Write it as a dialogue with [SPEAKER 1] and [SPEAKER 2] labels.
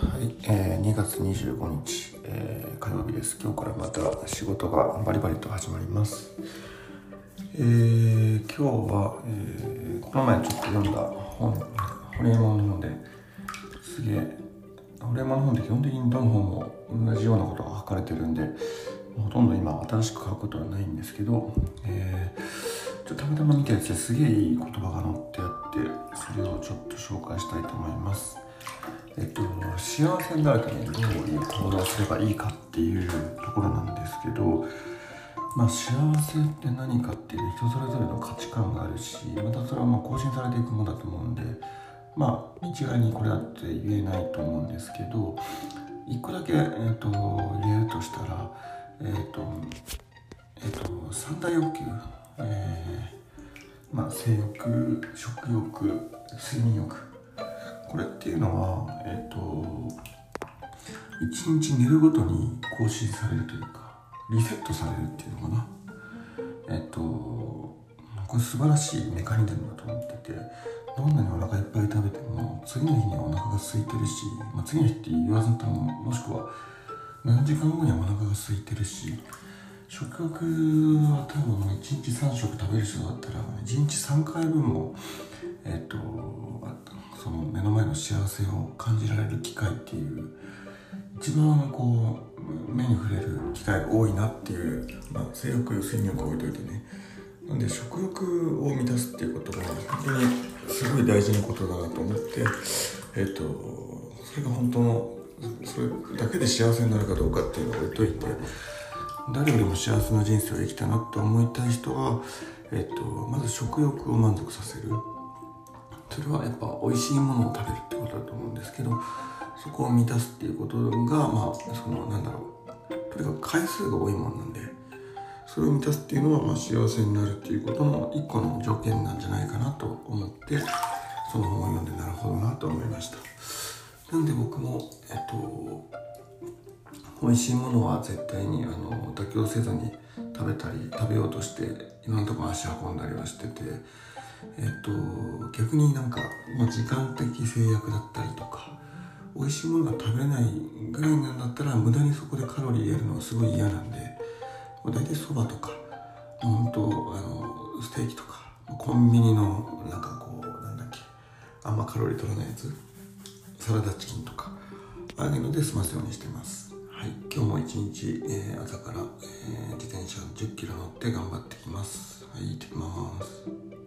[SPEAKER 1] はい、えー、2月25日、えー、火曜日です。今日からまた仕事がバリバリと始まります。えー、今日は、えー、この前ちょっと読んだ本、ホリエモンの本ですげえ、ホリエモンの本って基本的にどの本も同じようなことが書かれてるんで、ほとんど今新しく書くことはないんですけど、えー、ちょっとたまたま見たやつですげえいい言葉が載ってあって、それをちょっと紹介したいと思います。えっと、幸せになるためにどういう行動すればいいかっていうところなんですけど、まあ、幸せって何かっていう人それぞれの価値観があるしまたそれはまあ更新されていくものだと思うんでまあ一概にこれだって言えないと思うんですけど一個だけ、えっと言えるとしたらえっとえっと三大欲求、えーまあ、性欲食欲睡眠欲これっていうのはえっ、と一日寝るごとに更新されるというかリセットされるっていうのかな。えっ、とこれ素晴らしいメカニズムだと思っててどんなにお腹いっぱい食べても次の日にはお腹が空いてるし、まあ、次の日って言わずとももしくは何時間後にはお腹が空いてるし食欲は多分1日3食食べる人だったら1日3回分もえっ、との幸せを感じられる機会っていう一番こう目に触れる機会が多いなっていう、まあ、性欲睡眠欲置いといてね。なんで食欲を満たすっていうことが本当にすごい大事なことだなと思ってえっ、とそれが本当のそれだけで幸せになるかどうかっていうのを置いといて誰よりも幸せな人生を生きたなって思いたい人は、えっと、まず食欲を満足させる。それはやっぱ美味しいものを食べるってことだと思うんですけどそこを満たすっていうことがまあそのなんだろうとにかく回数が多いもんなんでそれを満たすっていうのはまあ幸せになるっていうことの一個の条件なんじゃないかなと思ってその本を読んでなるほどなと思いました。なんで僕もえっと美味しいものは絶対にあの妥協せずに食べたり食べようとしていろんなとこ足運んだりはしててえっと逆になんか、まあ、時間的制約だったりとか美味しいものが食べれないぐらいなんだったら無駄にそこでカロリー入れるのはすごい嫌なんで大体そばとか本当あのステーキとかコンビニのなんかこうなんだっけあんまカロリー取らないやつサラダチキンとかああいうので済ますようにしてます。はい今日も一日、えー朝から、えー自転車10キロ乗って頑張ってきます。はい行ってきます。